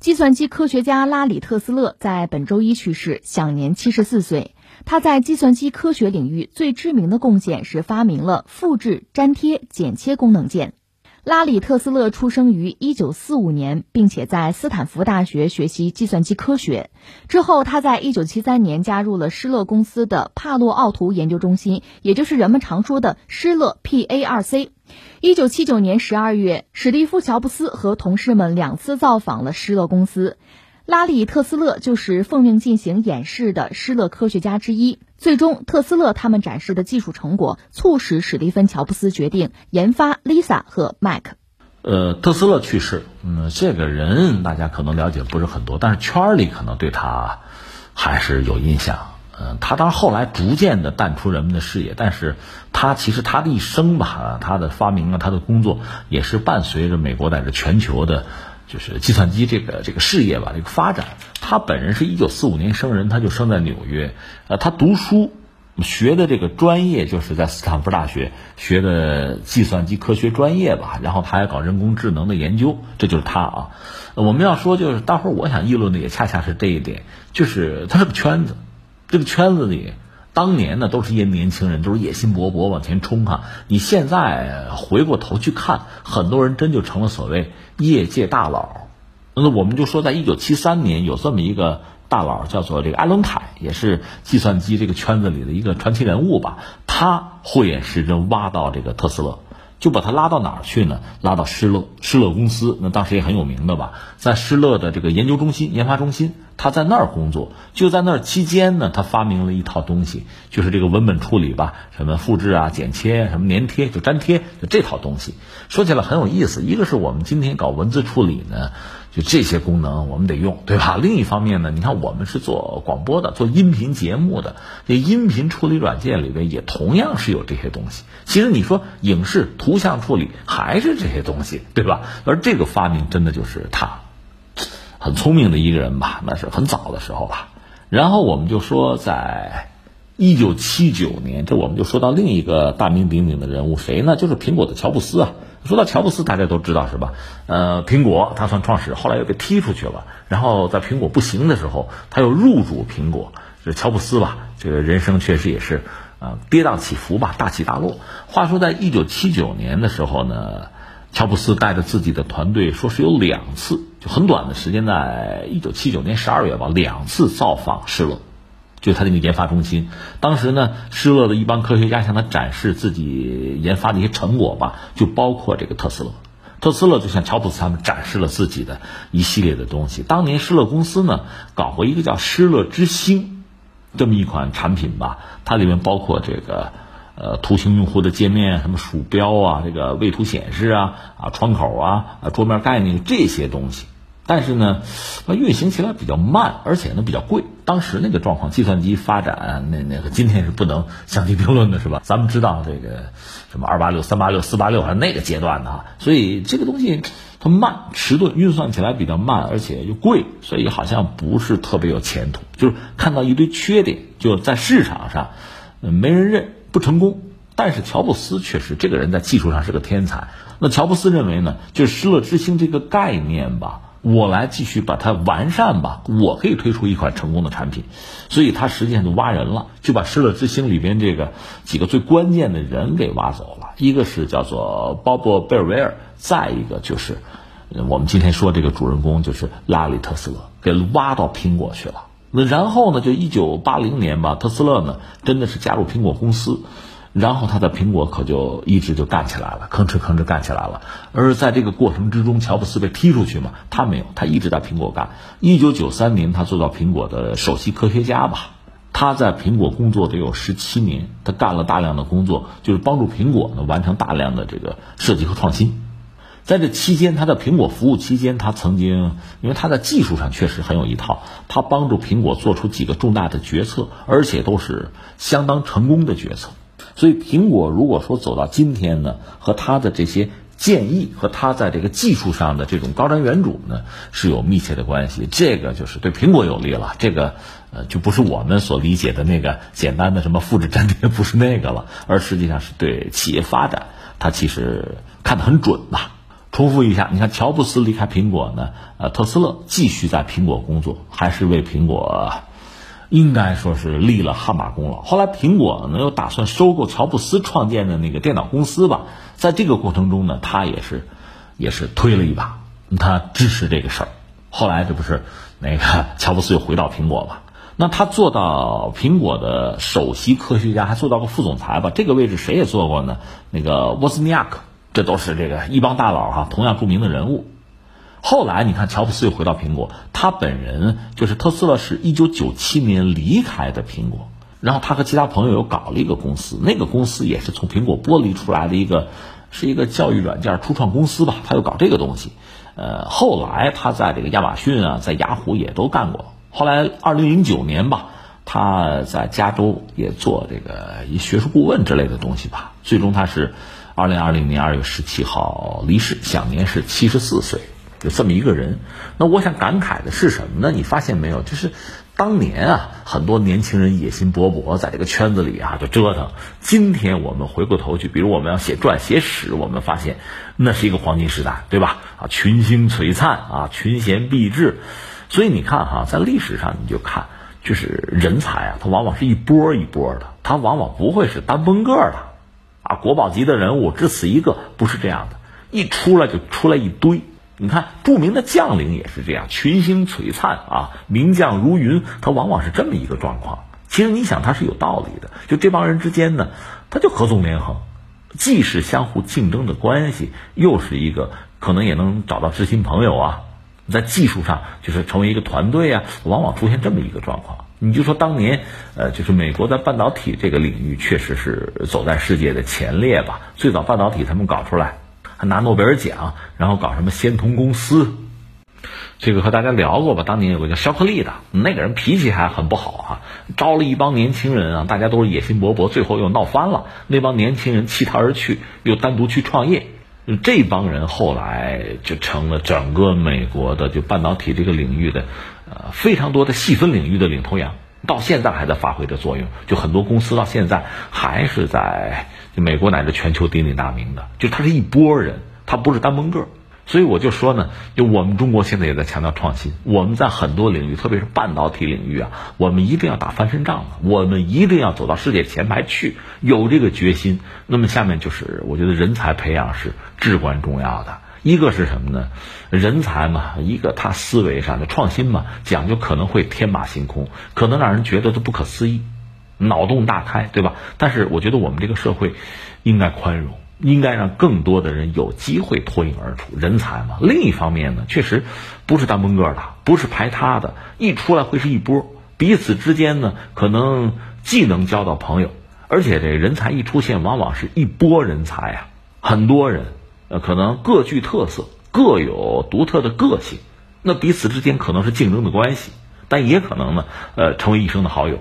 计算机科学家拉里·特斯勒在本周一去世，享年七十四岁。他在计算机科学领域最知名的贡献是发明了复制、粘贴、剪切功能键。拉里·特斯勒出生于1945年，并且在斯坦福大学学习计算机科学。之后，他在1973年加入了施乐公司的帕洛奥图研究中心，也就是人们常说的施乐 （PARC）。1979年12月，史蒂夫·乔布斯和同事们两次造访了施乐公司。拉里·特斯勒就是奉命进行演示的施乐科学家之一。最终，特斯勒他们展示的技术成果，促使史蒂芬·乔布斯决定研发 Lisa 和 Mac。呃，特斯勒去世，嗯，这个人大家可能了解不是很多，但是圈里可能对他还是有印象。嗯，他当然后来逐渐的淡出人们的视野，但是他其实他的一生吧，他的发明啊，他的工作也是伴随着美国乃至全球的。就是计算机这个这个事业吧，这个发展。他本人是一九四五年生人，他就生在纽约。呃，他读书学的这个专业就是在斯坦福大学学的计算机科学专业吧。然后他还搞人工智能的研究，这就是他啊。我们要说，就是待会儿我想议论的也恰恰是这一点，就是他是个圈子，这个圈子里。当年呢，都是一些年轻人，都是野心勃勃往前冲哈。你现在回过头去看，很多人真就成了所谓业界大佬。那我们就说，在一九七三年，有这么一个大佬，叫做这个艾伦凯，也是计算机这个圈子里的一个传奇人物吧。他慧眼识真，挖到这个特斯拉。就把他拉到哪儿去呢？拉到施乐施乐公司，那当时也很有名的吧，在施乐的这个研究中心、研发中心，他在那儿工作。就在那儿期间呢，他发明了一套东西，就是这个文本处理吧，什么复制啊、剪切、什么粘贴、就粘贴，就这套东西。说起来很有意思，一个是我们今天搞文字处理呢。就这些功能我们得用，对吧？另一方面呢，你看我们是做广播的，做音频节目的，这音频处理软件里边也同样是有这些东西。其实你说影视图像处理还是这些东西，对吧？而这个发明真的就是他，很聪明的一个人吧？那是很早的时候吧。然后我们就说，在一九七九年，这我们就说到另一个大名鼎鼎的人物，谁呢？就是苹果的乔布斯啊。说到乔布斯，大家都知道是吧？呃，苹果他算创始，后来又被踢出去了。然后在苹果不行的时候，他又入主苹果。这乔布斯吧，这个人生确实也是啊，跌宕起伏吧，大起大落。话说在一九七九年的时候呢，乔布斯带着自己的团队，说是有两次，就很短的时间，在一九七九年十二月吧，两次造访施乐。就他那个研发中心，当时呢，施乐的一帮科学家向他展示自己研发的一些成果吧，就包括这个特斯拉。特斯拉就向乔布斯他们展示了自己的一系列的东西。当年施乐公司呢，搞过一个叫施乐之星这么一款产品吧，它里面包括这个呃图形用户的界面，什么鼠标啊，这个位图显示啊，啊窗口啊，啊桌面概念这些东西。但是呢，它运行起来比较慢，而且呢比较贵。当时那个状况，计算机发展那那个今天是不能相提并论的，是吧？咱们知道这个什么二八六、三八六、四八六，还是那个阶段的啊。所以这个东西它慢、迟钝，运算起来比较慢，而且又贵，所以好像不是特别有前途。就是看到一堆缺点，就在市场上，没人认，不成功。但是乔布斯确实这个人在技术上是个天才。那乔布斯认为呢，就是失乐之星这个概念吧。我来继续把它完善吧，我可以推出一款成功的产品，所以他实际上就挖人了，就把失乐之星里边这个几个最关键的人给挖走了。一个是叫做鲍勃贝尔维尔，再一个就是我们今天说这个主人公就是拉里特斯拉，给挖到苹果去了。那然后呢，就一九八零年吧，特斯拉呢真的是加入苹果公司。然后他的苹果可就一直就干起来了，吭哧吭哧干起来了。而在这个过程之中，乔布斯被踢出去嘛，他没有，他一直在苹果干。一九九三年，他做到苹果的首席科学家吧。他在苹果工作得有十七年，他干了大量的工作，就是帮助苹果呢完成大量的这个设计和创新。在这期间，他在苹果服务期间，他曾经因为他在技术上确实很有一套，他帮助苹果做出几个重大的决策，而且都是相当成功的决策。所以，苹果如果说走到今天呢，和他的这些建议和他在这个技术上的这种高瞻远瞩呢，是有密切的关系。这个就是对苹果有利了。这个呃，就不是我们所理解的那个简单的什么复制粘贴，不是那个了，而实际上是对企业发展，它其实看得很准吧。重复一下，你看乔布斯离开苹果呢，呃，特斯拉继续在苹果工作，还是为苹果，应该说是立了汗马功劳。后来苹果呢又打算收购乔布斯创建的那个电脑公司吧，在这个过程中呢，他也是，也是推了一把，他支持这个事儿。后来这不是那个 乔布斯又回到苹果嘛？那他做到苹果的首席科学家，还做到个副总裁吧？这个位置谁也做过呢？那个沃兹尼亚克。这都是这个一帮大佬哈，同样著名的人物。后来你看，乔布斯又回到苹果，他本人就是特斯拉，是一九九七年离开的苹果，然后他和其他朋友又搞了一个公司，那个公司也是从苹果剥离出来的一个，是一个教育软件初创公司吧，他又搞这个东西。呃，后来他在这个亚马逊啊，在雅虎也都干过。后来二零零九年吧，他在加州也做这个一学术顾问之类的东西吧，最终他是。二零二零年二月十七号离世，享年是七十四岁，有这么一个人。那我想感慨的是什么呢？你发现没有？就是当年啊，很多年轻人野心勃勃，在这个圈子里啊就折腾。今天我们回过头去，比如我们要写传写史，我们发现那是一个黄金时代，对吧？啊，群星璀璨啊，群贤毕至。所以你看哈，在历史上你就看，就是人才啊，他往往是一波一波的，他往往不会是单崩个的。啊，国宝级的人物只此一个，不是这样的，一出来就出来一堆。你看，著名的将领也是这样，群星璀璨啊，名将如云，他往往是这么一个状况。其实你想，他是有道理的。就这帮人之间呢，他就合纵连横，既是相互竞争的关系，又是一个可能也能找到知心朋友啊。在技术上，就是成为一个团队啊，往往出现这么一个状况。你就说当年，呃，就是美国在半导体这个领域确实是走在世界的前列吧。最早半导体他们搞出来，还拿诺贝尔奖，然后搞什么仙童公司，这个和大家聊过吧。当年有个叫肖克利的，那个人脾气还很不好啊，招了一帮年轻人啊，大家都是野心勃勃，最后又闹翻了。那帮年轻人弃他而去，又单独去创业。这帮人后来就成了整个美国的就半导体这个领域的，呃，非常多的细分领域的领头羊，到现在还在发挥着作用。就很多公司到现在还是在美国乃至全球鼎鼎大名的，就他是一波人，他不是单崩个。所以我就说呢，就我们中国现在也在强调创新。我们在很多领域，特别是半导体领域啊，我们一定要打翻身仗我们一定要走到世界前排去，有这个决心。那么下面就是，我觉得人才培养是至关重要的。一个是什么呢？人才嘛，一个他思维上的创新嘛，讲究可能会天马行空，可能让人觉得都不可思议，脑洞大开，对吧？但是我觉得我们这个社会应该宽容。应该让更多的人有机会脱颖而出，人才嘛。另一方面呢，确实不是单崩个的，不是排他的，一出来会是一波，彼此之间呢，可能既能交到朋友，而且这人才一出现，往往是一波人才啊，很多人，呃，可能各具特色，各有独特的个性，那彼此之间可能是竞争的关系，但也可能呢，呃，成为一生的好友，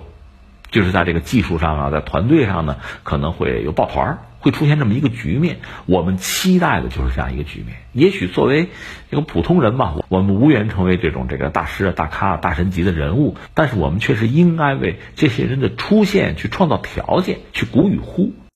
就是在这个技术上啊，在团队上呢，可能会有抱团儿。会出现这么一个局面，我们期待的就是这样一个局面。也许作为一个普通人吧，我们无缘成为这种这个大师啊、大咖啊、大神级的人物，但是我们确实应该为这些人的出现去创造条件，去鼓与呼。